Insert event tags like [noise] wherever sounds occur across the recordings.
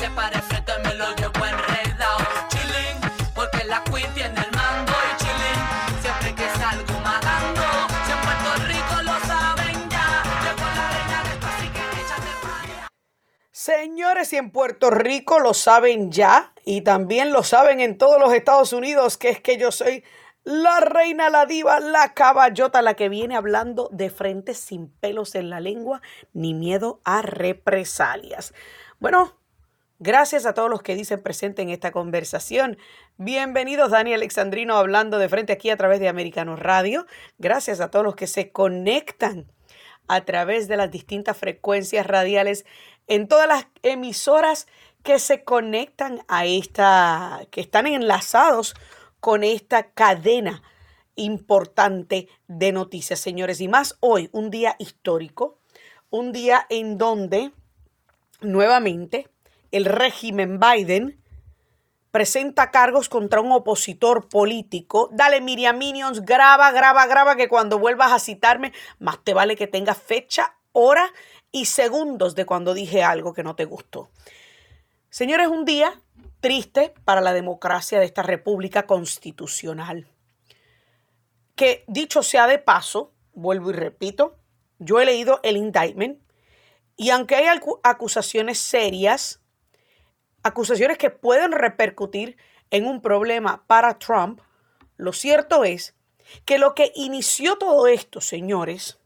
se pare frente me lo llevo enredado. Chilling, porque la queen tiene el mando y chilling, siempre que salgo matando. Si en Puerto Rico lo saben ya, llegó la reina de esto, así que échate para. Señores, y en Puerto Rico lo saben ya y también lo saben en todos los Estados Unidos, que es que yo soy la reina, la diva, la caballota, la que viene hablando de frente sin pelos en la lengua ni miedo a represalias. Bueno, gracias a todos los que dicen presente en esta conversación. Bienvenidos, Dani Alexandrino, hablando de frente aquí a través de Americano Radio. Gracias a todos los que se conectan a través de las distintas frecuencias radiales en todas las emisoras que se conectan a esta, que están enlazados con esta cadena importante de noticias, señores. Y más hoy, un día histórico, un día en donde nuevamente el régimen Biden presenta cargos contra un opositor político. Dale, Miriam Minions, graba, graba, graba, que cuando vuelvas a citarme, más te vale que tengas fecha, hora y segundos de cuando dije algo que no te gustó. Señores, un día triste para la democracia de esta república constitucional. Que dicho sea de paso, vuelvo y repito, yo he leído el indictment y aunque hay acusaciones serias, acusaciones que pueden repercutir en un problema para Trump, lo cierto es que lo que inició todo esto, señores,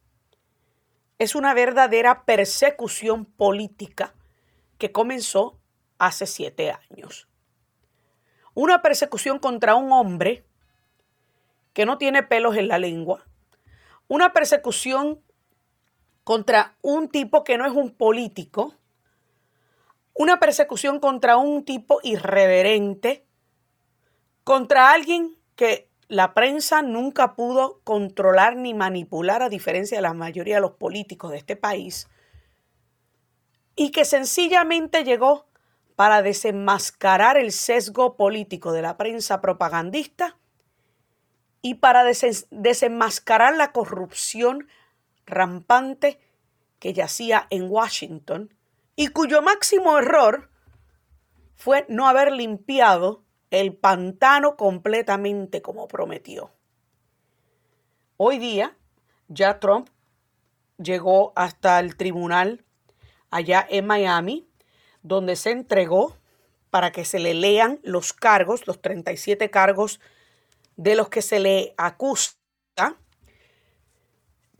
es una verdadera persecución política que comenzó hace siete años. Una persecución contra un hombre que no tiene pelos en la lengua. Una persecución contra un tipo que no es un político. Una persecución contra un tipo irreverente. Contra alguien que la prensa nunca pudo controlar ni manipular a diferencia de la mayoría de los políticos de este país. Y que sencillamente llegó para desenmascarar el sesgo político de la prensa propagandista y para desenmascarar la corrupción rampante que yacía en Washington y cuyo máximo error fue no haber limpiado el pantano completamente como prometió. Hoy día ya Trump llegó hasta el tribunal allá en Miami donde se entregó para que se le lean los cargos, los 37 cargos de los que se le acusa,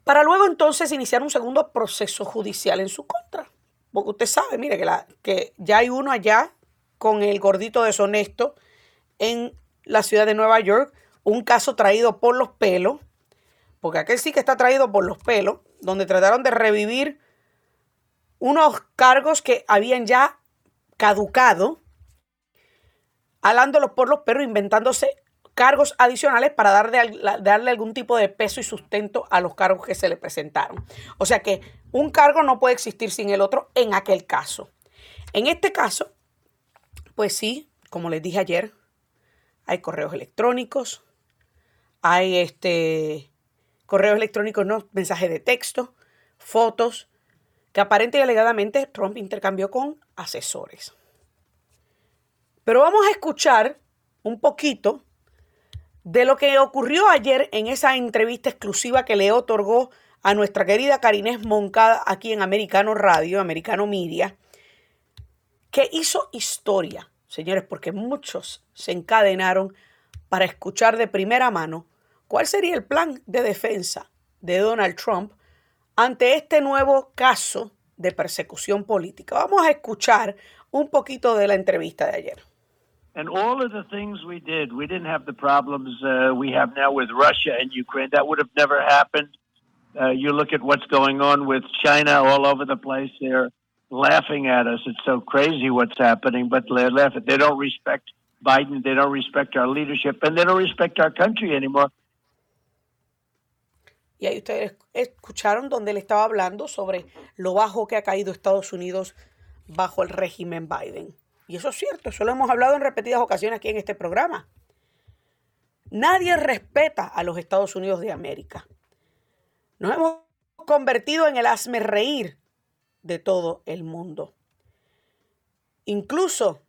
para luego entonces iniciar un segundo proceso judicial en su contra. Porque usted sabe, mire, que, la, que ya hay uno allá con el gordito deshonesto en la ciudad de Nueva York, un caso traído por los pelos, porque aquel sí que está traído por los pelos, donde trataron de revivir unos cargos que habían ya caducado, alándolos por los perros, inventándose cargos adicionales para darle, darle algún tipo de peso y sustento a los cargos que se le presentaron. O sea que un cargo no puede existir sin el otro en aquel caso. En este caso, pues sí, como les dije ayer, hay correos electrónicos, hay este correos electrónicos, no, mensajes de texto, fotos, que aparente y alegadamente Trump intercambió con asesores. Pero vamos a escuchar un poquito de lo que ocurrió ayer en esa entrevista exclusiva que le otorgó a nuestra querida Karinés Moncada aquí en Americano Radio, Americano Media, que hizo historia, señores, porque muchos se encadenaron para escuchar de primera mano cuál sería el plan de defensa de Donald Trump ante este nuevo caso de persecución política. Vamos a escuchar un poquito de la entrevista de ayer. And all of the things we did, we didn't have the problems uh, we have now with Russia and Ukraine. That would have never happened. Uh, you look at what's going on with China all over the place. They're laughing at us. It's so crazy what's happening, but they're laughing. They don't respect Biden. They don't respect our leadership, and they don't respect our country anymore. Y ahí ustedes escucharon donde él estaba hablando sobre lo bajo que ha caído Estados Unidos bajo el régimen Biden. Y eso es cierto, eso lo hemos hablado en repetidas ocasiones aquí en este programa. Nadie respeta a los Estados Unidos de América. Nos hemos convertido en el asme reír de todo el mundo. Incluso,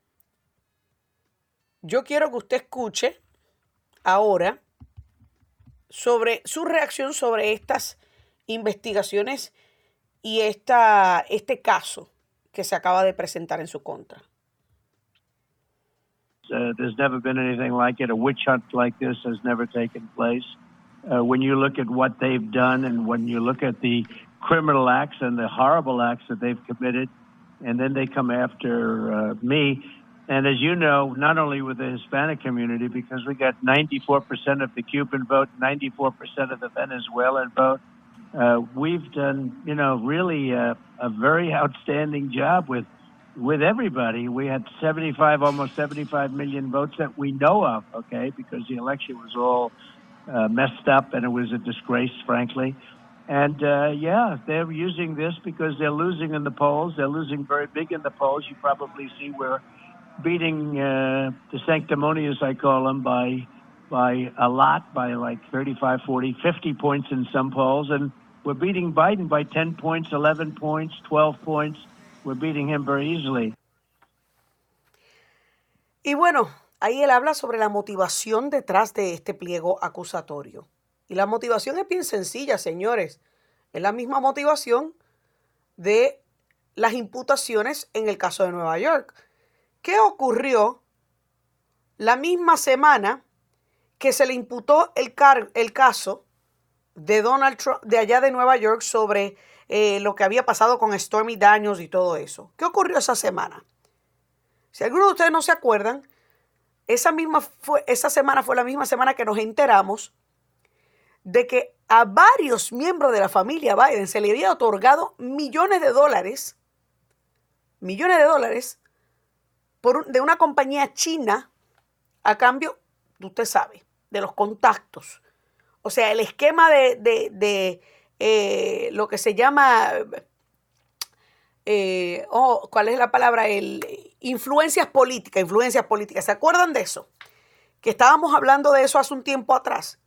yo quiero que usted escuche ahora sobre su reacción sobre estas investigaciones y esta, este caso que se acaba de presentar en su contra. Uh, there's never been anything like it. A witch hunt like this has never taken place. Uh, when you look at what they've done and when you look at the criminal acts and the horrible acts that they've committed, and then they come after uh, me. And as you know, not only with the Hispanic community, because we got 94% of the Cuban vote, 94% of the Venezuelan vote, uh, we've done, you know, really a, a very [laughs] outstanding job with with everybody. We had 75, almost 75 million votes that we know of, okay, because the election was all uh, messed up and it was a disgrace, frankly. And uh, yeah, they're using this because they're losing in the polls. They're losing very big in the polls. You probably see we're beating uh, the sanctimonious, I call them, by by a lot, by like 35, 40, 50 points in some polls. And we're beating Biden by 10 points, 11 points, 12 points. We're beating him very easily. Y bueno, ahí él habla sobre la motivación detrás de este pliego acusatorio. Y la motivación es bien sencilla, señores. Es la misma motivación de las imputaciones en el caso de Nueva York. ¿Qué ocurrió la misma semana que se le imputó el, el caso de Donald Trump de allá de Nueva York sobre eh, lo que había pasado con Stormy Daniels y todo eso. ¿Qué ocurrió esa semana? Si algunos de ustedes no se acuerdan, esa, misma fue, esa semana fue la misma semana que nos enteramos de que a varios miembros de la familia Biden se le había otorgado millones de dólares, millones de dólares, por, de una compañía china a cambio, usted sabe, de los contactos. O sea, el esquema de, de eh, lo que se llama, eh, oh, ¿cuál es la palabra? El, influencias políticas, influencias políticas. ¿Se acuerdan de eso? Que estábamos hablando de eso hace un tiempo atrás.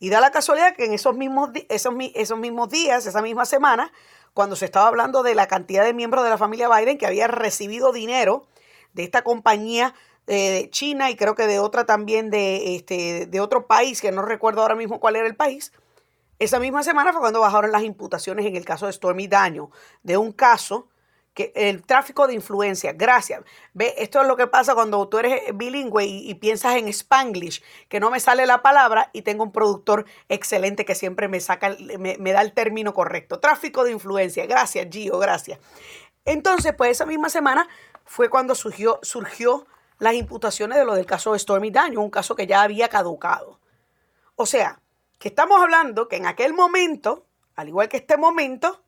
Y da la casualidad que en esos mismos, esos, esos mismos días, esa misma semana, cuando se estaba hablando de la cantidad de miembros de la familia Biden que había recibido dinero de esta compañía de eh, China y creo que de otra también de, este, de otro país, que no recuerdo ahora mismo cuál era el país, esa misma semana fue cuando bajaron las imputaciones en el caso de Stormy Daño, de un caso que el tráfico de influencia, gracias. Ve, esto es lo que pasa cuando tú eres bilingüe y, piensas en spanglish, que no me sale la palabra y tengo un productor excelente que siempre me saca, me, me da el término correcto. Tráfico de influencia, gracias Gio, gracias. Entonces, pues esa misma semana fue cuando surgió, surgió las imputaciones de lo del caso de Stormy Daño, un caso que ya había caducado. O sea, que estamos hablando que en aquel momento, al igual que este momento,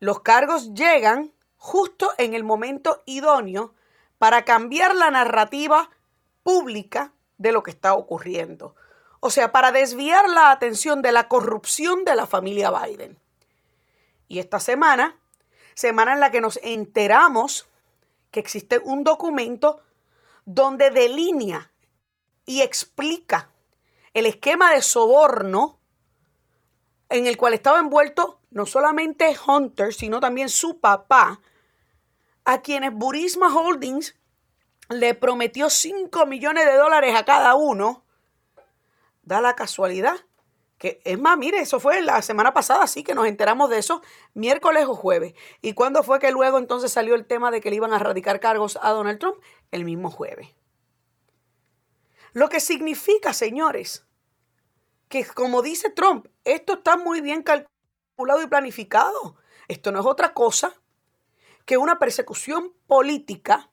los cargos llegan justo en el momento idóneo para cambiar la narrativa pública de lo que está ocurriendo. O sea, para desviar la atención de la corrupción de la familia Biden. Y esta semana, semana en la que nos enteramos que existe un documento donde delinea y explica el esquema de soborno en el cual estaba envuelto no solamente Hunter, sino también su papá, a quienes Burisma Holdings le prometió 5 millones de dólares a cada uno, da la casualidad que, es más, mire, eso fue la semana pasada, sí que nos enteramos de eso, miércoles o jueves. ¿Y cuándo fue que luego entonces salió el tema de que le iban a radicar cargos a Donald Trump? El mismo jueves. Lo que significa, señores, que como dice Trump, esto está muy bien calculado y planificado. Esto no es otra cosa que una persecución política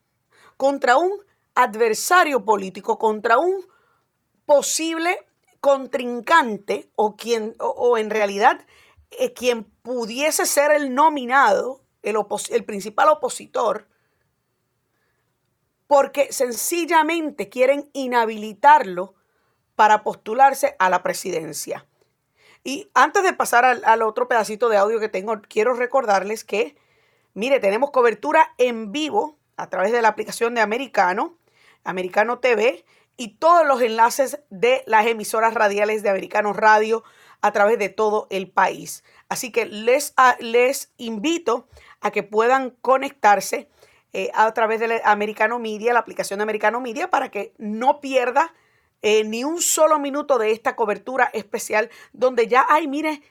contra un adversario político, contra un posible contrincante o quien o, en realidad eh, quien pudiese ser el nominado, el principal opositor, porque sencillamente quieren inhabilitarlo para postularse a la presidencia. Y antes de pasar al, otro pedacito de audio que tengo, quiero recordarles que, mire, tenemos cobertura en vivo a través de la aplicación de Americano, Americano TV y todos los enlaces de las emisoras radiales de Americano Radio a través de todo el país. Así que les, les invito a que puedan conectarse eh, a través de Americano Media, la aplicación de Americano Media, para que no pierda eh, ni un solo minuto de esta cobertura especial, donde ya hay, mire,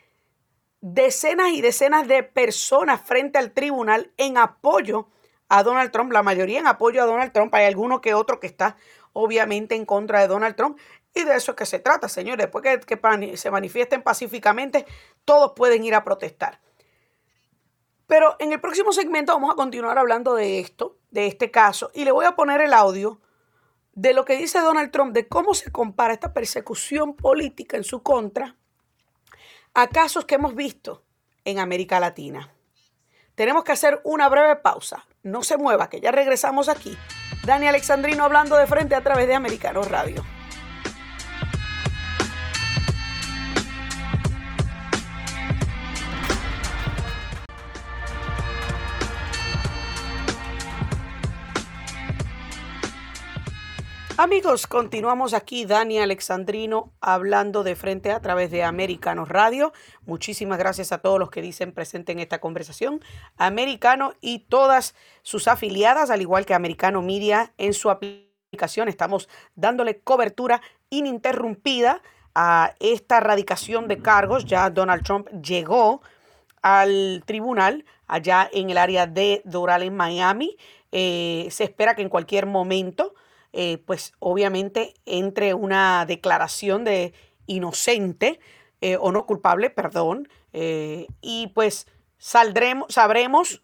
decenas y decenas de personas frente al tribunal en apoyo a Donald Trump, la mayoría en apoyo a Donald Trump, hay alguno que otro que está obviamente en contra de Donald Trump. Y de eso es que se trata, señores. Después que, que se manifiesten pacíficamente, todos pueden ir a protestar. Pero en el próximo segmento vamos a continuar hablando de esto, de este caso, y le voy a poner el audio de lo que dice Donald Trump, de cómo se compara esta persecución política en su contra a casos que hemos visto en América Latina. Tenemos que hacer una breve pausa. No se mueva, que ya regresamos aquí. Dani Alexandrino hablando de frente a través de Americano Radio. Amigos, continuamos aquí, Dani Alexandrino, hablando de frente a través de Americano Radio. Muchísimas gracias a todos los que dicen presente en esta conversación. Americano y todas sus afiliadas, al igual que Americano Media en su aplicación. Estamos dándole cobertura ininterrumpida a esta radicación de cargos. Ya Donald Trump llegó al tribunal allá en el área de Doral en Miami. Eh, se espera que en cualquier momento eh, pues obviamente entre una declaración de inocente eh, o no culpable, perdón, eh, y pues saldremos, sabremos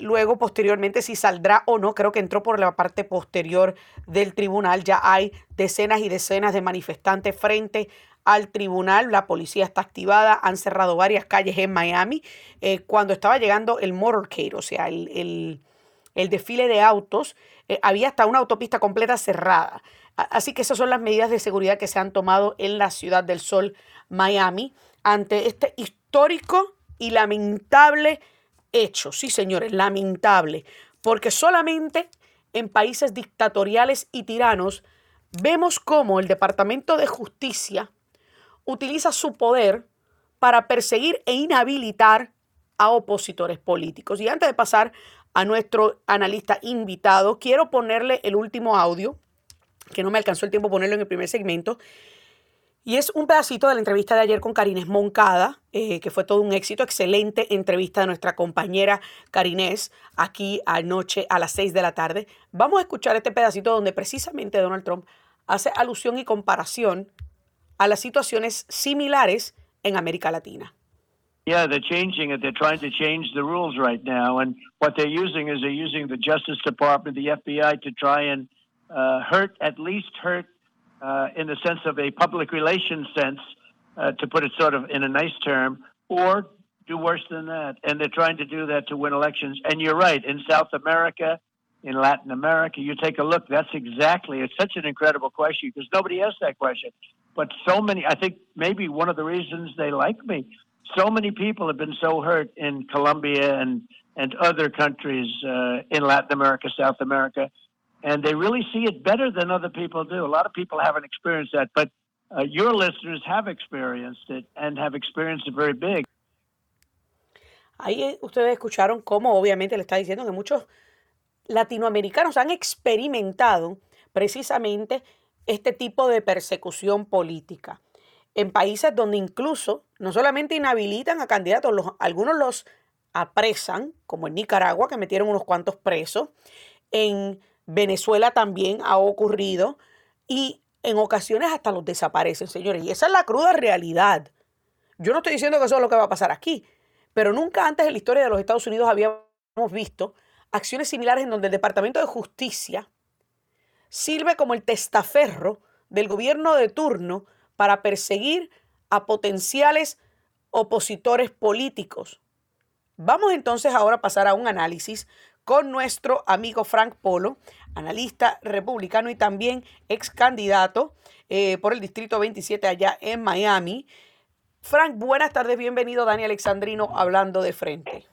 luego posteriormente si saldrá o no. Creo que entró por la parte posterior del tribunal. Ya hay decenas y decenas de manifestantes frente al tribunal. La policía está activada. Han cerrado varias calles en Miami. cuando estaba llegando el motorcade, o sea, el, el desfile de autos, eh, había hasta una autopista completa cerrada. Así que esas son las medidas de seguridad que se han tomado en la ciudad del sol, Miami, ante este histórico y lamentable hecho. Sí, señores, lamentable. Porque solamente en países dictatoriales y tiranos vemos cómo el Departamento de Justicia utiliza su poder para perseguir e inhabilitar a opositores políticos. Y antes de pasar a nuestro analista invitado. Quiero ponerle el último audio, que no me alcanzó el tiempo ponerlo en el primer segmento. Y es un pedacito de la entrevista de ayer con Karines Moncada, eh, que fue todo un éxito, excelente entrevista de nuestra compañera Karines aquí anoche a las 6 de la tarde. Vamos a escuchar este pedacito donde precisamente Donald Trump hace alusión y comparación a las situaciones similares en América Latina. Yeah, they're changing it. They're trying to change the rules right now. And what they're using is they're using the Justice Department, the FBI, to try and uh, hurt, at least hurt, uh, in the sense of a public relations sense, uh, to put it sort of in a nice term, or do worse than that. And they're trying to do that to win elections. And you're right, in South America, in Latin America, you take a look, that's exactly, it's such an incredible question because nobody asked that question. But so many, I think maybe one of the reasons they like me so many people have been so hurt in Colombia and and other countries uh, in Latin America, South America, and they really see it better than other people do. A lot of people haven't experienced that, but uh, your listeners have experienced it and have experienced it very big. Ahí eh, ustedes escucharon cómo obviamente le está diciendo que muchos latinoamericanos han experimentado precisamente este tipo de persecución política en países donde incluso no solamente inhabilitan a candidatos, algunos los apresan, como en Nicaragua, que metieron unos cuantos presos, en Venezuela también ha ocurrido, y en ocasiones hasta los desaparecen, señores. Y esa es la cruda realidad. Yo no estoy diciendo que eso es lo que va a pasar aquí, pero nunca antes en la historia de los Estados Unidos habíamos visto acciones similares en donde el Departamento de Justicia sirve como el testaferro del gobierno de turno para perseguir a potenciales opositores políticos. Vamos entonces ahora a pasar a un análisis con nuestro amigo Frank Polo, analista republicano y también ex candidato eh, por el Distrito 27 allá en Miami. Frank, buenas tardes, bienvenido Dani Alexandrino hablando de frente.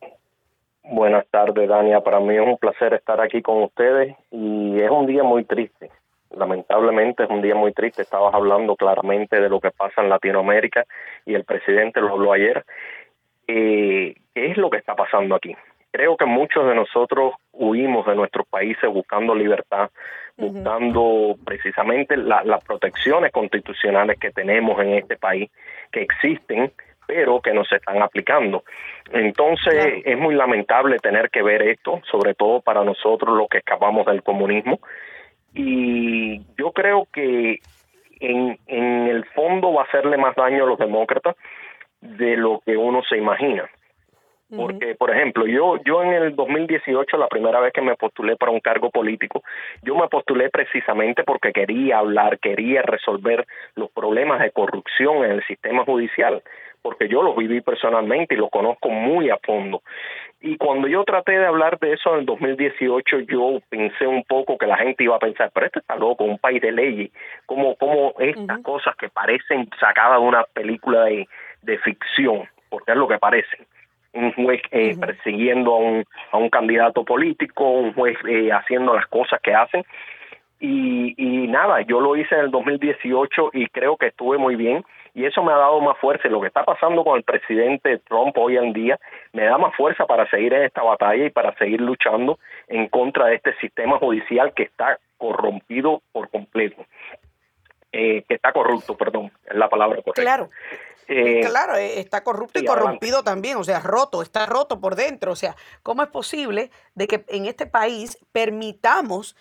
Buenas tardes, Dania. Para mí es un placer estar aquí con ustedes y es un día muy triste lamentablemente es un día muy triste. Estabas hablando claramente de lo que pasa en Latinoamérica y el presidente lo habló ayer. Eh, ¿Qué es lo que está pasando aquí? creo que muchos de nosotros huimos de nuestros países buscando libertad, buscando precisamente las protecciones constitucionales que tenemos en este país, que existen, pero que no se están aplicando. Entonces es muy lamentable tener que ver esto, sobre todo para nosotros los que escapamos del comunismo. Y yo creo que en, en el fondo va a hacerle más daño a los demócratas de lo que uno se imagina. Porque, por ejemplo, yo, yo en el 2018, la primera vez que me postulé para un cargo político, yo me postulé precisamente porque quería hablar, quería resolver los problemas de corrupción en el sistema judicial, porque yo los viví personalmente y los conozco muy a fondo. Y cuando yo traté de hablar de eso en el 2018, yo pensé un poco que la gente iba a pensar, pero esto está loco, un país de leyes, como, como estas cosas que parecen sacadas de una película de, de ficción, porque es lo que parecen un juez eh, persiguiendo a un, a un candidato político, un juez eh, haciendo las cosas que hacen. Y, y nada, yo lo hice en el 2018 y creo que estuve muy bien y eso me ha dado más fuerza. Lo que está pasando con el presidente Trump hoy en día me da más fuerza para seguir en esta batalla y para seguir luchando en contra de este sistema judicial que está corrompido por completo. Eh, que está corrupto, perdón, es la palabra correcta. Claro. Eh, claro, eh, está corrupto y corrompido también, o sea, roto, está roto por dentro. O sea, ¿cómo es posible de que en este país permitamos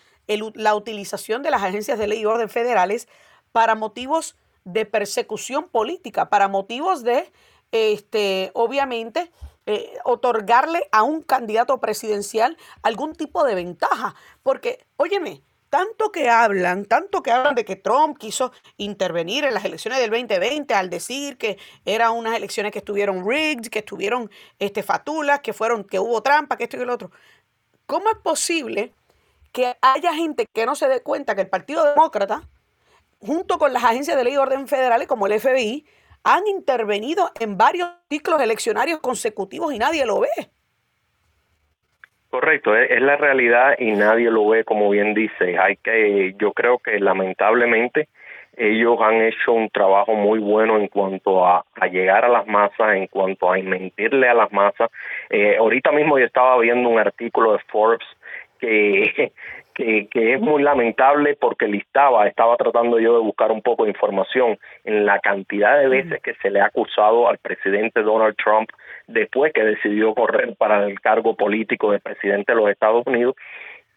la utilización de las agencias de ley y orden federales para motivos de persecución política, para motivos de, este, obviamente, eh, otorgarle a un candidato presidencial algún tipo de ventaja? Porque, óyeme, tanto que hablan, tanto que hablan de que Trump quiso intervenir en las elecciones del 2020 al decir que eran unas elecciones que estuvieron rigged, que estuvieron este, fatulas, que fueron, que hubo trampa, que esto y lo otro. ¿Cómo es posible que haya gente que no se dé cuenta que el Partido Demócrata, junto con las agencias de ley y orden federales como el FBI, han intervenido en varios ciclos eleccionarios consecutivos y nadie lo ve? Correcto, es, la realidad y nadie lo ve como bien dice. Hay que, yo creo que lamentablemente ellos han hecho un trabajo muy bueno en cuanto a, llegar a las masas, en cuanto a mentirle a las masas. Eh, ahorita mismo yo estaba viendo un artículo de Forbes que, [laughs] que, que, es muy lamentable porque listaba, estaba tratando yo de buscar un poco de información en la cantidad de veces que se le ha acusado al presidente Donald Trump después que decidió correr para el cargo político de presidente de los Estados Unidos.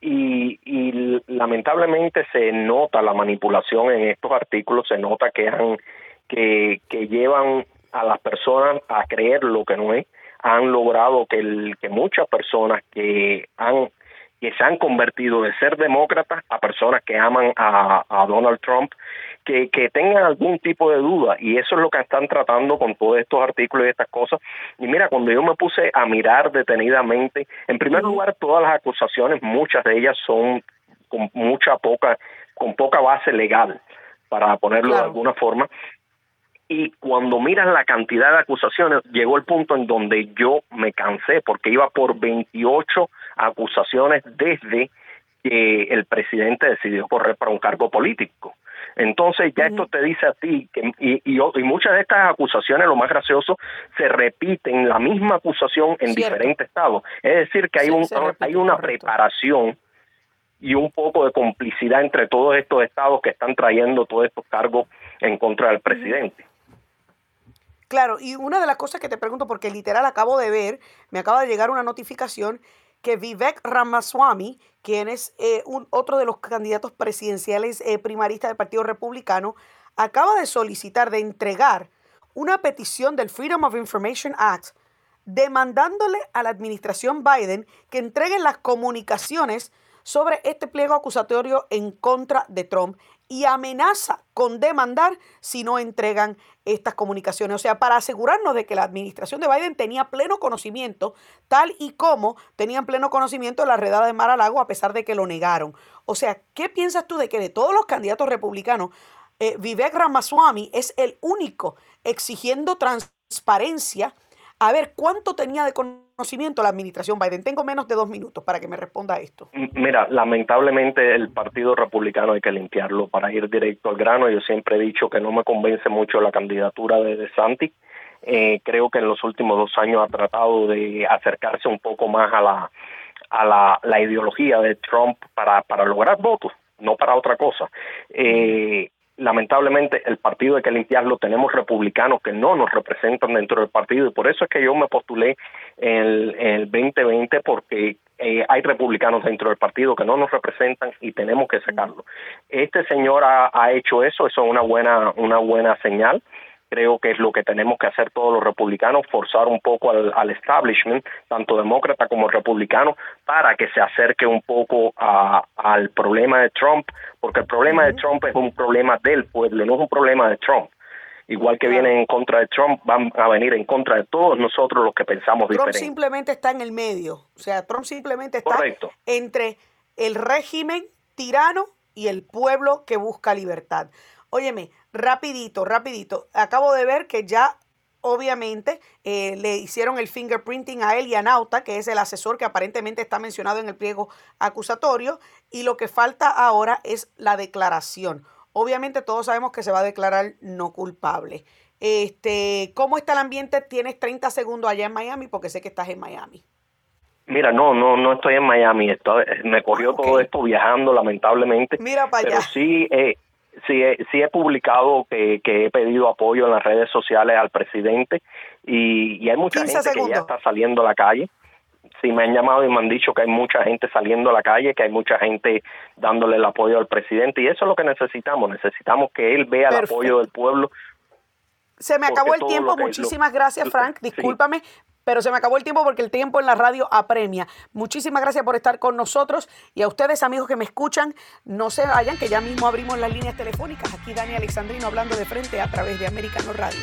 Y, y lamentablemente se nota la manipulación en estos artículos, se nota que han que, que llevan a las personas a creer lo que no es, han logrado que, el, que muchas personas que han que se han convertido de ser demócratas a personas que aman a, a Donald Trump que, que tengan algún tipo de duda y eso es lo que están tratando con todos estos artículos y estas cosas. Y mira, cuando yo me puse a mirar detenidamente, en primer lugar, todas las acusaciones, muchas de ellas son con mucha poca, con poca base legal, para ponerlo de alguna forma. Y cuando miras la cantidad de acusaciones, llegó el punto en donde yo me cansé, porque iba por 28 acusaciones desde que el presidente decidió correr para un cargo político. Entonces ya esto te dice a ti que y, y, muchas de estas acusaciones, lo más gracioso, se repiten la misma acusación en diferentes estados. Es decir, que hay un hay una preparación y un poco de complicidad entre todos estos estados que están trayendo todos estos cargos en contra del presidente. Claro, y una de las cosas que te pregunto, porque literal acabo de ver, me acaba de llegar una notificación que Vivek Ramaswamy, quien es eh, un, otro de los candidatos presidenciales eh, primaristas del Partido Republicano, acaba de solicitar, de entregar una petición del Freedom of Information Act demandándole a la administración Biden que entreguen las comunicaciones sobre este pliego acusatorio en contra de Trump y amenaza con demandar si no entregan estas comunicaciones. O sea, para asegurarnos de que la administración de Biden tenía pleno conocimiento, tal y como tenían pleno conocimiento de la redada de Mar-a-Lago, a pesar de que lo negaron. O sea, ¿qué piensas tú de que de todos los candidatos republicanos, eh, Vivek Ramaswamy es el único exigiendo transparencia a ver cuánto tenía de conocimiento la administración Biden. Tengo menos de dos minutos para que me responda esto. Mira, lamentablemente el Partido Republicano hay que limpiarlo para ir directo al grano. Yo siempre he dicho que no me convence mucho la candidatura de DeSantis. eh, creo que en los últimos dos años ha tratado de acercarse un poco más a la a la, la ideología de Trump para, para lograr votos, no para otra cosa. Eh, lamentablemente el partido hay que limpiarlo, tenemos republicanos que no nos representan dentro del partido y por eso es que yo me postulé en el, el 2020 porque eh, hay republicanos dentro del partido que no nos representan y tenemos que sacarlo. Este señor ha, ha hecho eso, eso es una buena, una buena señal creo que es lo que tenemos que hacer todos los republicanos, forzar un poco al, establishment, tanto demócrata como republicano, para que se acerque un poco al problema de Trump, porque el problema de Trump es un problema del pueblo, no es un problema de Trump. Igual que vienen en contra de Trump, van a venir en contra de todos nosotros los que pensamos Trump diferente. simplemente está en el medio, o sea, Trump simplemente está entre el régimen tirano y el pueblo que busca libertad. Óyeme, rapidito, rapidito. Acabo de ver que ya obviamente eh, le hicieron el fingerprinting a él y a Nauta, que es el asesor que aparentemente está mencionado en el pliego acusatorio, y lo que falta ahora es la declaración. Obviamente todos sabemos que se va a declarar no culpable. Este, ¿Cómo está el ambiente? Tienes 30 segundos allá en Miami porque sé que estás en Miami. Mira, no, no, no estoy en Miami. Estoy, me corrió ah, todo esto viajando, lamentablemente. Mira para allá. Pero sí, eh, sí, sí he publicado que, he pedido apoyo en las redes sociales al presidente y, hay mucha gente que ya está saliendo a la calle. Sí, me han llamado y me han dicho que hay mucha gente saliendo a la calle, que hay mucha gente dándole el apoyo al presidente y eso es lo que necesitamos. Necesitamos que él vea el apoyo del pueblo. Se me acabó el tiempo. Muchísimas gracias, Frank. Discúlpame, pero se me acabó el tiempo porque el tiempo en la radio apremia. Muchísimas gracias por estar con nosotros y a ustedes amigos que me escuchan, no se vayan que ya mismo abrimos las líneas telefónicas. Aquí Dani Alexandrino hablando de frente a través de Americano Radio.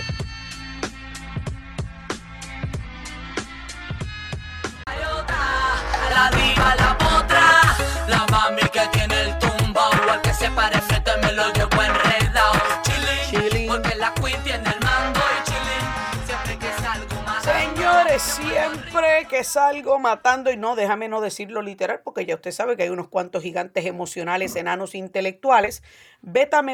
La mami que tiene el al que se parece siempre que salgo matando, y no, déjame no decirlo literal, porque ya usted sabe que hay unos cuantos gigantes emocionales, enanos intelectuales,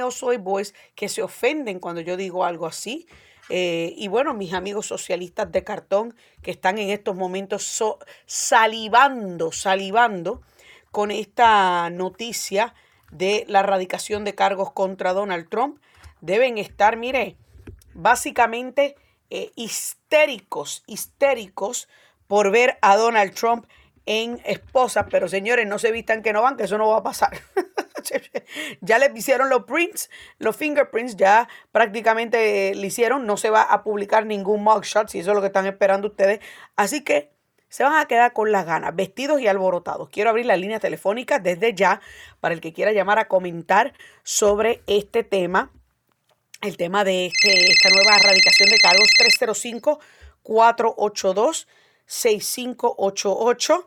o soy boys, que se ofenden cuando yo digo algo así. Eh, y bueno, mis amigos socialistas de cartón que están en estos momentos salivando, salivando con esta noticia de la erradicación de cargos contra Donald Trump, deben estar, mire, básicamente eh, histéricos, histéricos por ver a Donald Trump en esposa, pero señores, no se vistan que no van, que eso no va a pasar. [laughs] ya le hicieron los prints, los fingerprints, ya prácticamente le hicieron, no se va a publicar ningún mugshot, si eso es lo que están esperando ustedes. Así que se van a quedar con las ganas, vestidos y alborotados. Quiero abrir la línea telefónica desde ya para el que quiera llamar a comentar sobre este tema el tema de esta nueva erradicación de cargos 305-482-6588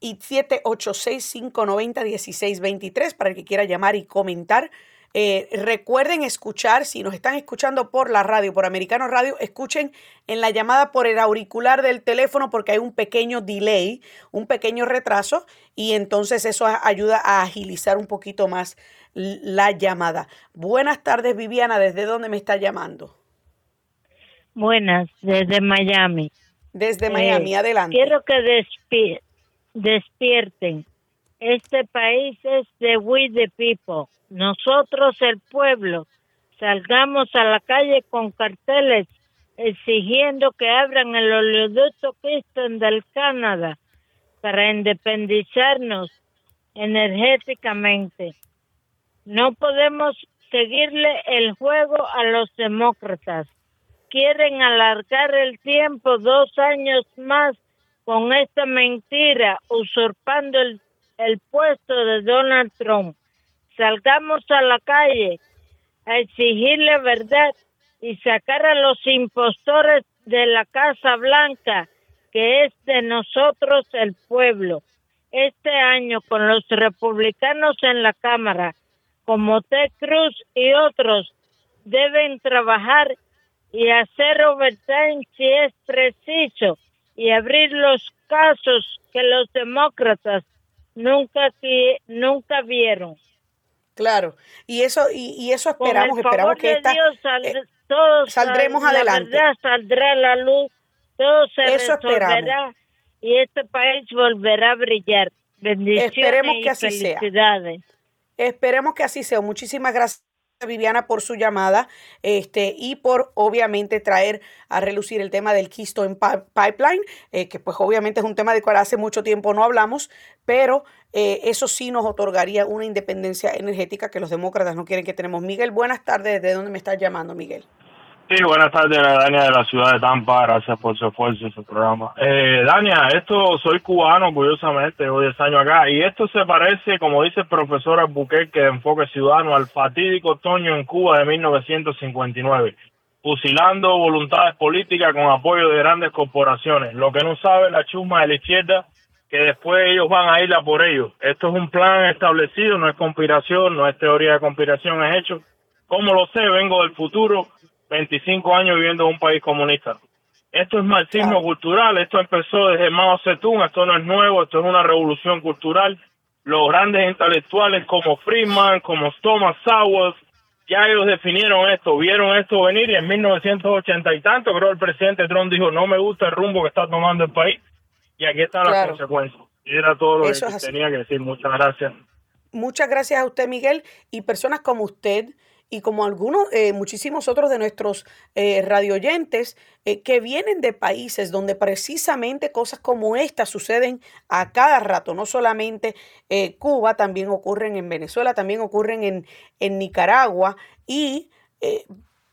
y 786-590-1623 para el que quiera llamar y comentar. Eh, recuerden escuchar, si nos están escuchando por la radio, por Americano Radio, escuchen en la llamada por el auricular del teléfono porque hay un pequeño delay, un pequeño retraso y entonces eso ayuda a agilizar un poquito más la llamada. Buenas tardes, Viviana. ¿Desde dónde me está llamando? Buenas, desde Miami. Desde Miami, eh, adelante. Quiero que despierten. Este país es de we the people. Nosotros, el pueblo, salgamos a la calle con carteles exigiendo que abran el oleoducto Keystone del Canadá para independizarnos energéticamente. No podemos seguirle el juego a los demócratas. Quieren alargar el tiempo dos años más con esta mentira, usurpando el, el puesto de Donald Trump. Salgamos a la calle a exigirle verdad y sacar a los impostores de la Casa Blanca, que es de nosotros el pueblo. Este año, con los republicanos en la Cámara, como Ted Cruz y otros deben trabajar y hacer overtime si es preciso y abrir los casos que los demócratas nunca nunca vieron. Claro, y eso y, eso esperamos, esperamos que esta, Dios, eh, todo Saldremos sal- adelante. La verdad saldrá la luz, todo se Eso esperamos. resolverá y este país volverá a brillar. Bendiciones Esperemos y que así sea. felicidades. Esperemos que así sea. Muchísimas gracias. Viviana por su llamada este y por obviamente traer a relucir el tema del Keystone Pi- Pipeline, eh, que pues obviamente es un tema del cual hace mucho tiempo no hablamos, pero eh, eso sí nos otorgaría una independencia energética que los demócratas no quieren que tenemos. Miguel, buenas tardes. ¿De dónde me estás llamando, Miguel? Sí, buenas tardes, Dania de la ciudad de Tampa. Gracias por su esfuerzo y su programa. Eh, Dania, esto soy cubano, curiosamente, llevo 10 años acá, y esto se parece, como dice el profesor Albuquerque de Enfoque Ciudadano, al fatídico otoño en Cuba de 1959, fusilando voluntades políticas con apoyo de grandes corporaciones. Lo que no sabe la chusma de la izquierda, que después ellos van a ir a por ellos. Esto es un plan establecido, no es conspiración, no es teoría de conspiración, es hecho. Como lo sé, vengo del futuro, 25 años viviendo en un país comunista. Esto es marxismo Claro. cultural, esto empezó desde Mao Zedong, esto no es nuevo, esto es una revolución cultural. Los grandes intelectuales como Friedman, como Thomas Sowell, ya ellos definieron esto, vieron esto venir y en 1980 y tanto, creo el presidente Trump dijo, no me gusta el rumbo que está tomando el país y aquí están las Claro. consecuencias. Y era todo lo Eso que tenía que decir. Muchas gracias. Muchas gracias a usted, Miguel, y personas como usted y como algunos, eh, muchísimos otros de nuestros eh, radioyentes eh, que vienen de países donde precisamente cosas como esta suceden a cada rato, no solamente eh, Cuba, también ocurren en Venezuela, también ocurren en, en Nicaragua y eh,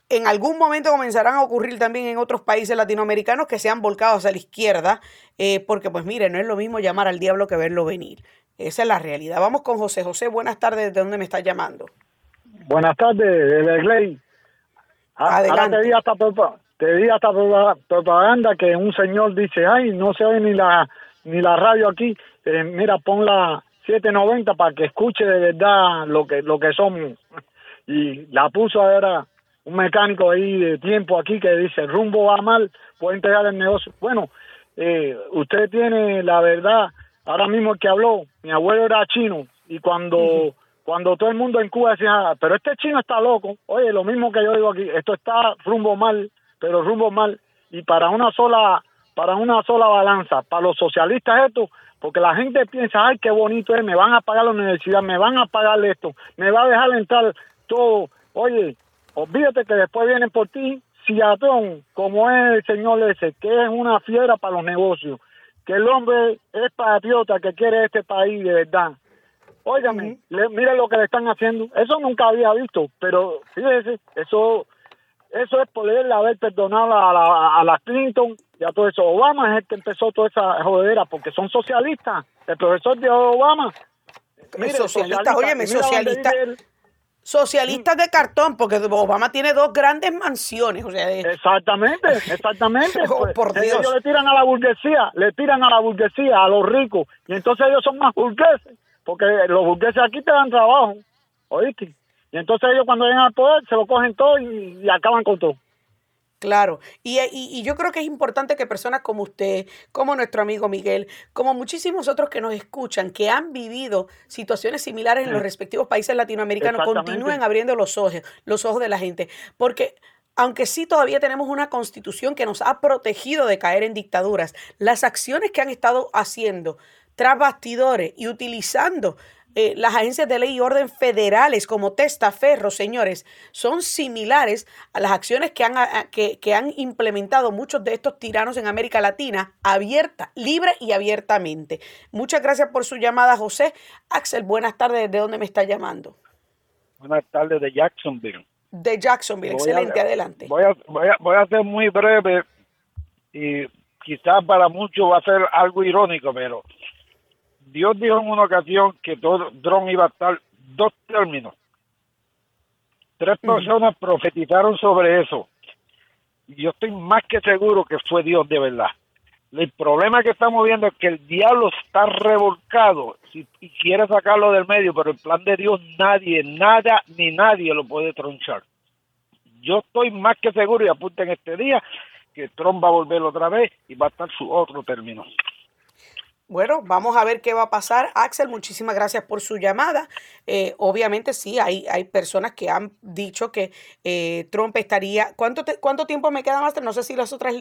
en algún momento comenzarán a ocurrir también en otros países latinoamericanos que se han volcado hacia la izquierda, porque pues mire, no es lo mismo llamar al diablo que verlo venir. Esa es la realidad. Vamos con José. José, buenas tardes. ¿De dónde me estás llamando? Buenas tardes. Ah, Ahora te di hasta, propa- te di hasta propa- propaganda que un señor dice, ay, no se oye ni la, ni la radio aquí. Eh, mira, pon la 790 para que escuche de verdad lo que, lo que somos. [laughs] Y la puso ahora un mecánico ahí de tiempo aquí que dice, rumbo va mal, puede entregar el negocio. Bueno, eh, usted tiene la verdad, ahora mismo el que habló, mi abuelo era chino y cuando cuando todo el mundo en Cuba decía, "Ah, pero este chino está loco, oye, lo mismo que yo digo aquí, esto está rumbo mal, pero rumbo mal y para una sola para una sola balanza, para los socialistas esto, porque la gente piensa, ay, qué bonito es, me van a pagar la universidad, me van a pagar esto, me va a dejar entrar todo, oye, olvídate que después vienen por ti, Ciatón, como es el señor ese, que es una fiera para los negocios, que el hombre es patriota, que quiere este país de verdad. Óigame, le- mira lo que le están haciendo. Eso nunca había visto, pero fíjese, eso eso es poderle haber perdonado a la, a la Clinton y a todo eso. Obama es el que empezó toda esa jodedera porque son socialistas. El profesor de Obama. mire, socialista, óyeme, mira dónde socialista. vive él. Socialistas de cartón, porque Obama tiene dos grandes mansiones. O sea, de- Exactamente, [laughs] exactamente. Oh, Pues, por ellos Dios. le tiran a la burguesía, le tiran a la burguesía, a los ricos, y entonces ellos son más burgueses, porque los burgueses aquí te dan trabajo, ¿oíste? Y entonces ellos cuando llegan al poder se lo cogen todo y, y acaban con todo. Claro, y, y- y yo creo que es importante que personas como usted, como nuestro amigo Miguel, como muchísimos otros que nos escuchan, que han vivido situaciones similares en los respectivos países latinoamericanos, continúen abriendo los ojos, los ojos de la gente, porque aunque sí todavía tenemos una constitución que nos ha protegido de caer en dictaduras, las acciones que han estado haciendo tras bastidores y utilizando eh, las agencias de ley y orden federales como testaferro, señores, son similares a las acciones que han, a- que, que han implementado muchos de estos tiranos en América Latina, abierta, libre y abiertamente. Muchas gracias por su llamada, José. Axel, buenas tardes. ¿De dónde me está llamando? Buenas tardes de Jacksonville. De Jacksonville. Voy a- Excelente, adelante. Voy a, voy, a, voy a ser muy breve y quizás para muchos va a ser algo irónico, pero Dios dijo en una ocasión que todo Trump iba a estar dos términos. Tres personas profetizaron sobre eso. Y yo estoy más que seguro que fue Dios de verdad. El problema que estamos viendo es que el diablo está revolcado si- y quiere sacarlo del medio, pero el plan de Dios nadie, nada ni nadie lo puede tronchar. Yo estoy más que seguro y apunten este día que Trump va a volver otra vez y va a estar su otro término. Bueno, vamos a ver qué va a pasar. Axel, muchísimas gracias por su llamada. Eh, obviamente sí, hay, hay personas que han dicho que eh, Trump estaría... ¿Cuánto, ¿Cuánto tiempo me queda más? No sé si las otras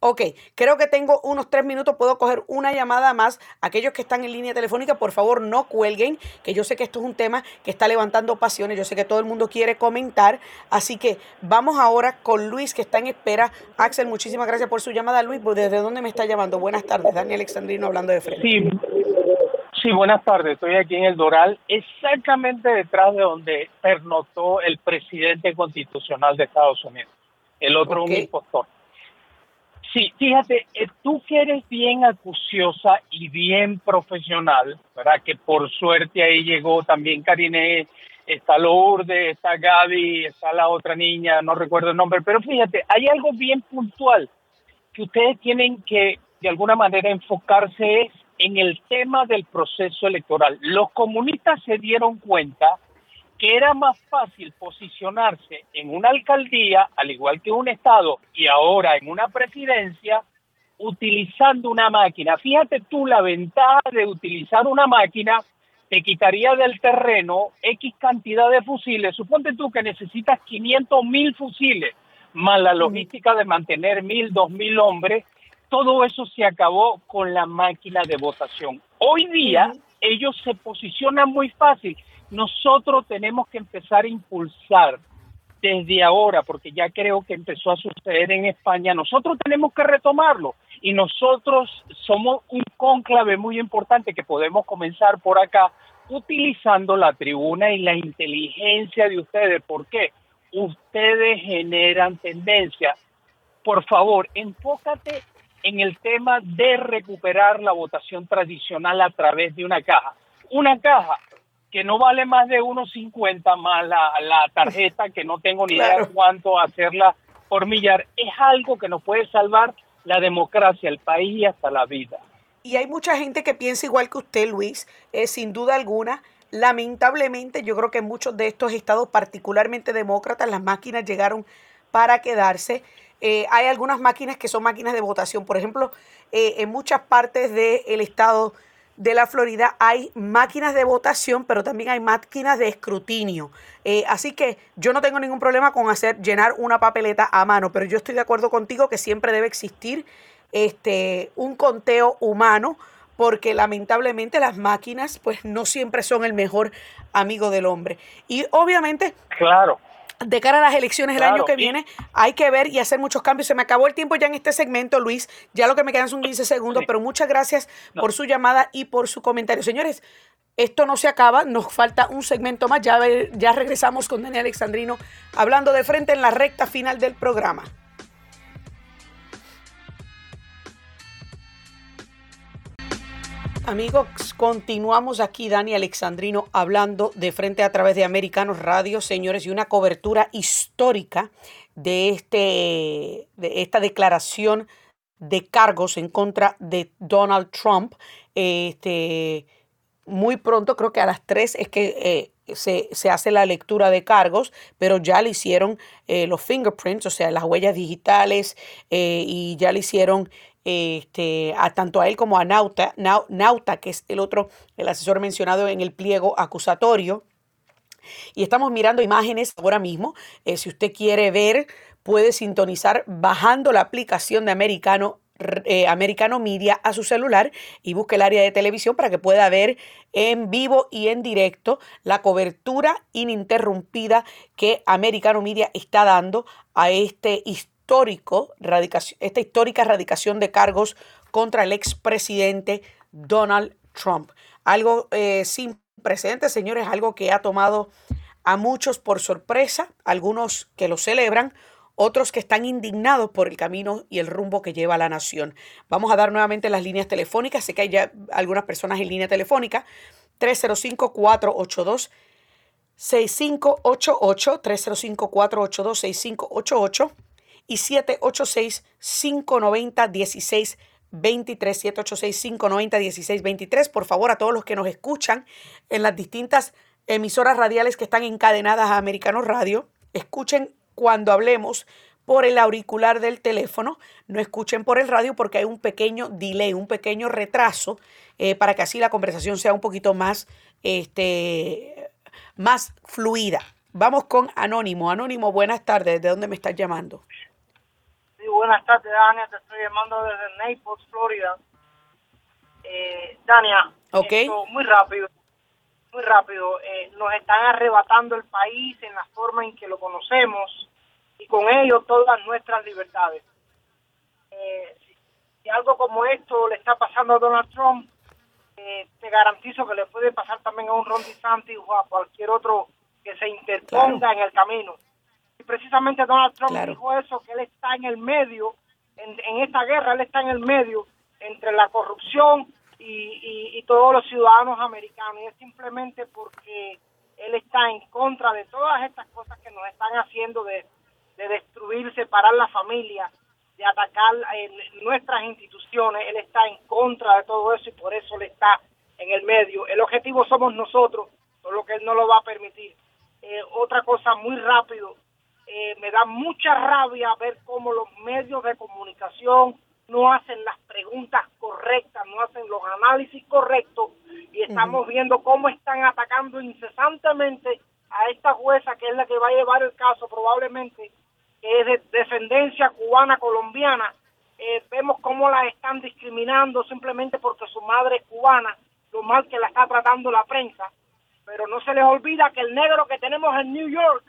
Ok, creo que tengo unos tres minutos, puedo coger una llamada más. Aquellos que están en línea telefónica, por favor no cuelguen, que yo sé que esto es un tema que está levantando pasiones, yo sé que todo el mundo quiere comentar, así que vamos ahora con Luis que está en espera. Axel, muchísimas gracias por su llamada. Luis, ¿desde dónde me está llamando? Buenas tardes, Daniel Alexandrino hablando de frente. Sí, sí, buenas tardes, estoy aquí en el Doral, exactamente detrás de donde pernotó el presidente constitucional de Estados Unidos, el otro un impostor. Sí, fíjate, eh, tú que eres bien acuciosa y bien profesional, ¿verdad? Que por suerte ahí llegó también Karine, está Lourdes, está Gaby, está la otra niña, no recuerdo el nombre, pero fíjate, hay algo bien puntual que ustedes tienen que de alguna manera enfocarse es en el tema del proceso electoral. Los comunistas se dieron cuenta que era más fácil posicionarse en una alcaldía, al igual que un estado, y ahora en una presidencia, utilizando una máquina. Fíjate tú la ventaja de utilizar una máquina, te quitaría del terreno X cantidad de fusiles. Suponte tú que necesitas 500 mil fusiles, más la logística de mantener mil, dos mil hombres. Todo eso se acabó con la máquina de votación. Hoy día ellos se posicionan muy fácil nosotros tenemos que empezar a impulsar desde ahora, porque ya creo que empezó a suceder en España, nosotros tenemos que retomarlo y nosotros somos un cónclave muy importante que podemos comenzar por acá utilizando la tribuna y la inteligencia de ustedes. ¿Por qué? Ustedes generan tendencia. Por favor, enfócate en el tema de recuperar la votación tradicional a través de una caja. Una caja que no vale más de 1.50 más la, la, tarjeta, que no tengo ni idea de cuánto hacerla por millar, es algo que nos puede salvar la democracia, el país y hasta la vida. Y hay mucha gente que piensa igual que usted, Luis, eh, sin duda alguna. Lamentablemente, yo creo que en muchos de estos estados, particularmente demócratas, las máquinas llegaron para quedarse. Eh, hay algunas máquinas que son máquinas de votación. Por ejemplo, eh, en muchas partes del estado de la Florida hay máquinas de votación, pero también hay máquinas de escrutinio. Eh, así que yo no tengo ningún problema con hacer llenar una papeleta a mano, pero yo estoy de acuerdo contigo que siempre debe existir este, un conteo humano, porque lamentablemente las máquinas pues no siempre son el mejor amigo del hombre. Y obviamente... Claro de cara a las elecciones el año que viene, hay que ver y hacer muchos cambios. Se me acabó el tiempo ya en este segmento, Luis. Ya lo que me quedan son 15 segundos, pero muchas gracias por su llamada y por su comentario. Señores, esto no se acaba, nos falta un segmento más. Ya, ya regresamos con Daniel Alexandrino hablando de frente en la recta final del programa. Amigos, continuamos aquí, Dani Alexandrino, hablando de frente a través de Americanos Radio, señores, y una cobertura histórica de, este, de esta declaración de cargos en contra de Donald Trump. Este, muy pronto, creo que a las 3 es que eh, se, hace la lectura de cargos, pero ya le hicieron eh, los fingerprints, o sea, las huellas digitales, eh, y ya le hicieron este, a tanto a él como a Nauta, Nauta, que es el otro, el asesor mencionado en el pliego acusatorio. Y estamos mirando imágenes ahora mismo. Eh, si usted quiere ver, puede sintonizar bajando la aplicación de Americano eh, Americano Media a su celular y busque el área de televisión para que pueda ver en vivo y en directo la cobertura ininterrumpida que Americano Media está dando a este histórico, esta histórica erradicación de cargos contra el expresidente Donald Trump. Algo eh, sin precedentes, señores, algo que ha tomado a muchos por sorpresa, algunos que lo celebran, otros que están indignados por el camino y el rumbo que lleva la nación. Vamos a dar nuevamente las líneas telefónicas. Sé que hay ya algunas personas en línea telefónica. 305-482. 6588 305 482 6588 y 786-590-1623. 786-590-1623. Por favor, a todos los que nos escuchan en las distintas emisoras radiales que están encadenadas a Americano Radio, escuchen cuando hablemos por el auricular del teléfono, no escuchen por el radio porque hay un pequeño delay, un pequeño retraso, eh, para que así la conversación sea un poquito más, este, más fluida. Vamos con Anónimo. Anónimo, buenas tardes. ¿De dónde me estás llamando? Buenas tardes, Dania. Te estoy llamando desde Naples, Florida. Eh, Dania, okay. muy rápido, muy rápido. Eh, nos están arrebatando el país en la forma en que lo conocemos y con ello todas nuestras libertades. Eh, si, algo como esto le está pasando a Donald Trump, eh, te garantizo que le puede pasar también a un Ron DeSantis o a cualquier otro que se interponga en el camino. Y precisamente Donald Trump dijo eso, que él está en el medio, en, en, esta guerra, él está en el medio entre la corrupción y, y, todos los ciudadanos americanos. Y es simplemente porque él está en contra de todas estas cosas que nos están haciendo de de destruir, separar la familia, de atacar eh, nuestras instituciones. Él está en contra de todo eso y por eso él está en el medio. El objetivo somos nosotros, solo que él no lo va a permitir. Eh, otra cosa muy rápido, eh, me da mucha rabia ver cómo los medios de comunicación no hacen las preguntas correctas, no hacen los análisis correctos y estamos viendo cómo están atacando incesantemente a esta jueza que es la que va a llevar el caso probablemente que es de descendencia cubana colombiana, eh, vemos cómo la están discriminando simplemente porque su madre es cubana, lo mal que la está tratando la prensa, pero no se les olvida que el negro que tenemos en New York,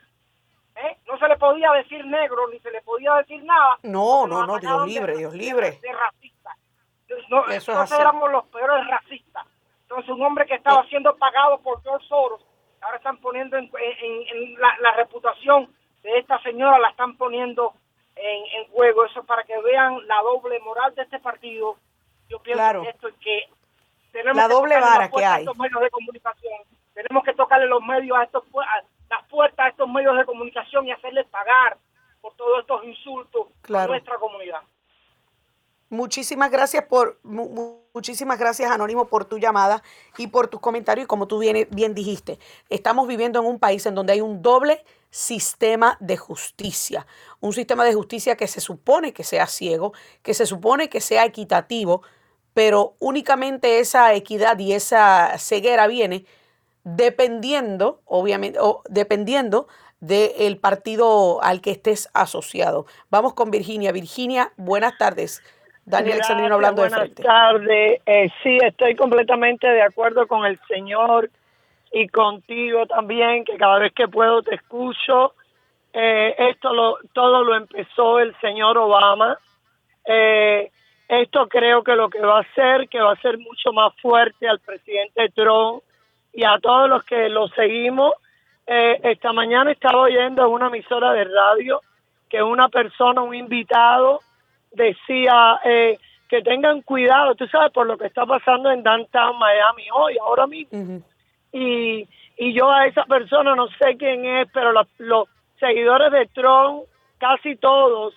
¿eh? no se le podía decir negro ni se le podía decir nada. No, no, no, Dios libre, Dios libre. De, racista. No, nosotros éramos los peores racistas. Entonces un hombre que estaba siendo pagado por George Soros, ahora están poniendo en, la, la reputación de esta señora la están poniendo en, juego. Eso para que vean la doble moral de este partido. Yo pienso que esto es que tenemos la que doble vara que hay. A estos medios de comunicación. Tenemos que tocarle los medios a estos las puertas a estos medios de comunicación y hacerles pagar por todos estos insultos a nuestra comunidad. Muchísimas gracias por muchísimas gracias Anónimo por tu llamada y por tus comentarios. Y como tú bien, bien dijiste, estamos viviendo en un país en donde hay un doble sistema de justicia, un sistema de justicia que se supone que sea ciego, que se supone que sea equitativo, pero únicamente esa equidad y esa ceguera viene dependiendo, obviamente, o dependiendo del partido al que estés asociado. Vamos con Virginia. Virginia, buenas tardes. Daniel Alexandrino hablando de frente. Buenas tardes. Eh, sí, estoy completamente de acuerdo con el señor y contigo también, que cada vez que puedo te escucho. Eh, esto lo, todo lo empezó el señor Obama. Eh, esto creo que lo que va a hacer, que va a ser mucho más fuerte al presidente Trump y a todos los que lo seguimos. esta mañana estaba oyendo en una emisora de radio que una persona, un invitado, decía eh, que tengan cuidado, tú sabes, por lo que está pasando en downtown Miami hoy, ahora mismo. y, y yo a esa persona no sé quién es, pero los seguidores de Trump, casi todos,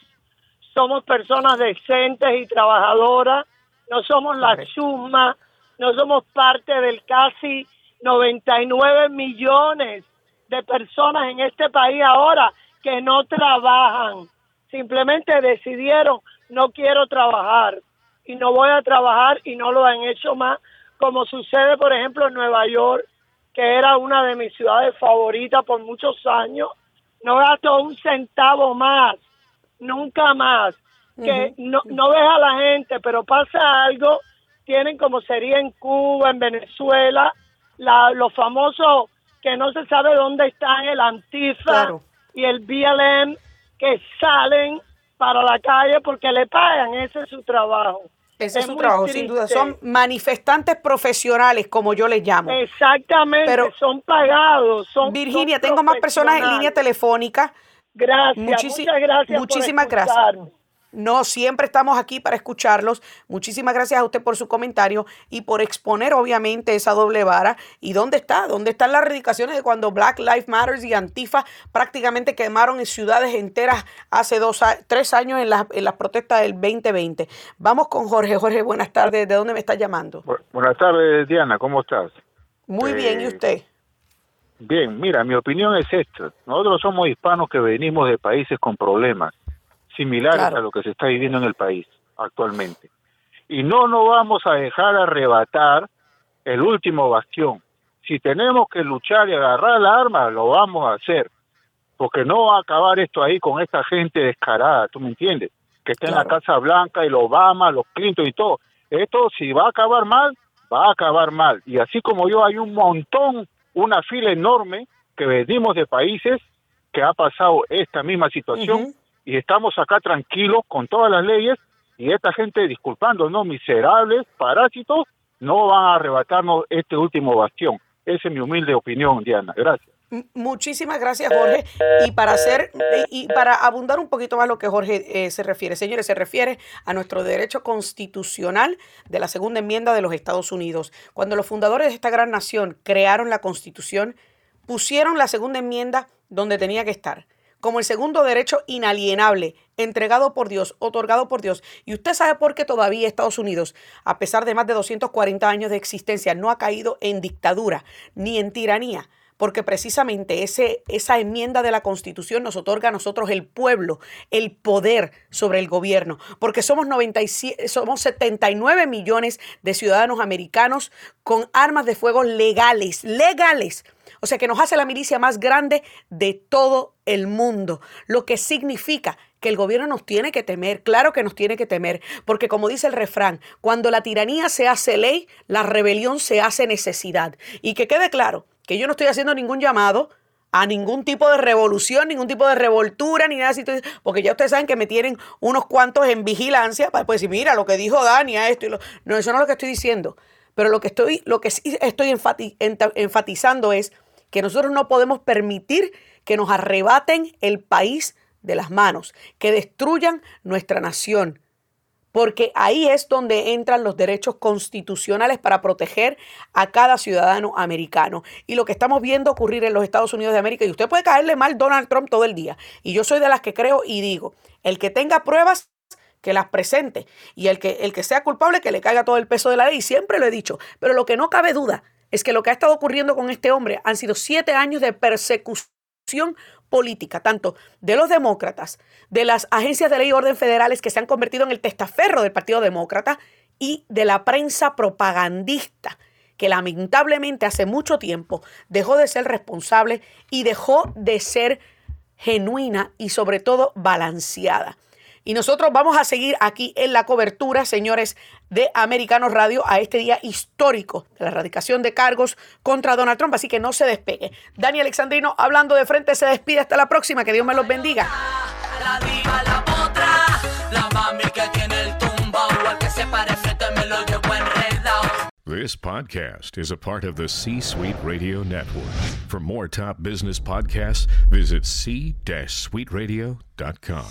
somos personas decentes y trabajadoras, no somos la chusma, no somos parte del casi 99 millones de personas en este país ahora que no trabajan, simplemente decidieron no quiero trabajar y no voy a trabajar y no lo han hecho más, como sucede, por ejemplo, en Nueva York, que era una de mis ciudades favoritas por muchos años. No gasto un centavo más, nunca más. Que no, no ves a la gente, pero pasa algo, tienen como sería en Cuba, en Venezuela, la, los famosos que no se sabe dónde están, el Antifa y el BLM, que salen para la calle porque le pagan, ese es su trabajo. Ese es, su trabajo, sin duda. Son manifestantes profesionales, como yo les llamo. Exactamente, Pero, son pagados. Son, Virginia, tengo más personas en línea telefónica. Gracias, muchas gracias. Muchísimas gracias. No, siempre estamos aquí para escucharlos. Muchísimas gracias a usted por su comentario y por exponer obviamente esa doble vara. ¿Y dónde está? ¿Dónde están las radicaciones de cuando Black Lives Matter y Antifa prácticamente quemaron en ciudades enteras hace dos, tres años en las, en las protestas del 2020? Vamos con Jorge. Jorge, buenas tardes. ¿De dónde me está llamando? buenas tardes, Diana. ¿Cómo estás? Muy bien. ¿Y eh, usted? Bien, mira, mi opinión es esta. Nosotros somos hispanos que venimos de países con problemas similares a lo que se está viviendo en el país actualmente. Y no nos vamos a dejar arrebatar el último bastión. Si tenemos que luchar y agarrar la arma, lo vamos a hacer. Porque no va a acabar esto ahí con esta gente descarada, ¿tú me entiendes? Que está en la Casa Blanca y los Obama, los Clinton y todo. Esto, si va a acabar mal, va a acabar mal. Y así como yo, hay un montón, una fila enorme que venimos de países que ha pasado esta misma situación y estamos acá tranquilos con todas las leyes y esta gente, disculpándonos, miserables, parásitos, no van a arrebatarnos este último bastión. Esa es mi humilde opinión, Diana. Gracias. Muchísimas gracias, Jorge. Y para hacer y para abundar un poquito más lo que Jorge eh, se refiere, señores, se refiere a nuestro derecho constitucional de la segunda enmienda de los Estados Unidos. Cuando los fundadores de esta gran nación crearon la Constitución, pusieron la segunda enmienda donde tenía que estar como el segundo derecho inalienable, entregado por Dios, otorgado por Dios. Y usted sabe por qué todavía Estados Unidos, a pesar de más de 240 años de existencia, no ha caído en dictadura ni en tiranía. Porque precisamente ese, esa enmienda de la Constitución nos otorga a nosotros el pueblo, el poder sobre el gobierno. Porque somos, 97, somos 79 millones de ciudadanos americanos con armas de fuego legales, legales o sea que nos hace la milicia más grande de todo el mundo, lo que significa que el gobierno nos tiene que temer, claro que nos tiene que temer, porque como dice el refrán, cuando la tiranía se hace ley, la rebelión se hace necesidad. Y que quede claro que yo no estoy haciendo ningún llamado a ningún tipo de revolución, ningún tipo de revoltura, ni nada así, porque ya ustedes saben que me tienen unos cuantos en vigilancia para decir, mira lo que dijo Dani a esto y lo... No, eso no es lo que estoy diciendo. Pero lo que estoy, lo que sí estoy enfatizando es que nosotros no podemos permitir que nos arrebaten el país de las manos, que destruyan nuestra nación, porque ahí es donde entran los derechos constitucionales para proteger a cada ciudadano americano. Y lo que estamos viendo ocurrir en los Estados Unidos de América, y usted puede caerle mal Donald Trump todo el día, y yo soy de las que creo y digo, el que tenga pruebas, que las presente, y el que, el que sea culpable, que le caiga todo el peso de la ley, siempre lo he dicho, pero lo que no cabe duda es que lo que ha estado ocurriendo con este hombre han sido siete años de persecución política, tanto de los demócratas, de las agencias de ley y orden federales que se han convertido en el testaferro del Partido Demócrata y de la prensa propagandista que lamentablemente hace mucho tiempo dejó de ser responsable y dejó de ser genuina y sobre todo balanceada. Y nosotros vamos a seguir aquí en la cobertura, señores, de Americanos Radio a este día histórico de la erradicación de cargos contra Donald Trump. Así que no se despegue. Dani Alexandrino, hablando de frente, se despide hasta la próxima. Que Dios me los bendiga. La diva, la potra, la mami que tiene el que se parece, me lo llevo enredado. This podcast is a part of the C Suite Radio Network. For more top business podcasts, visit c-suiteradio.com.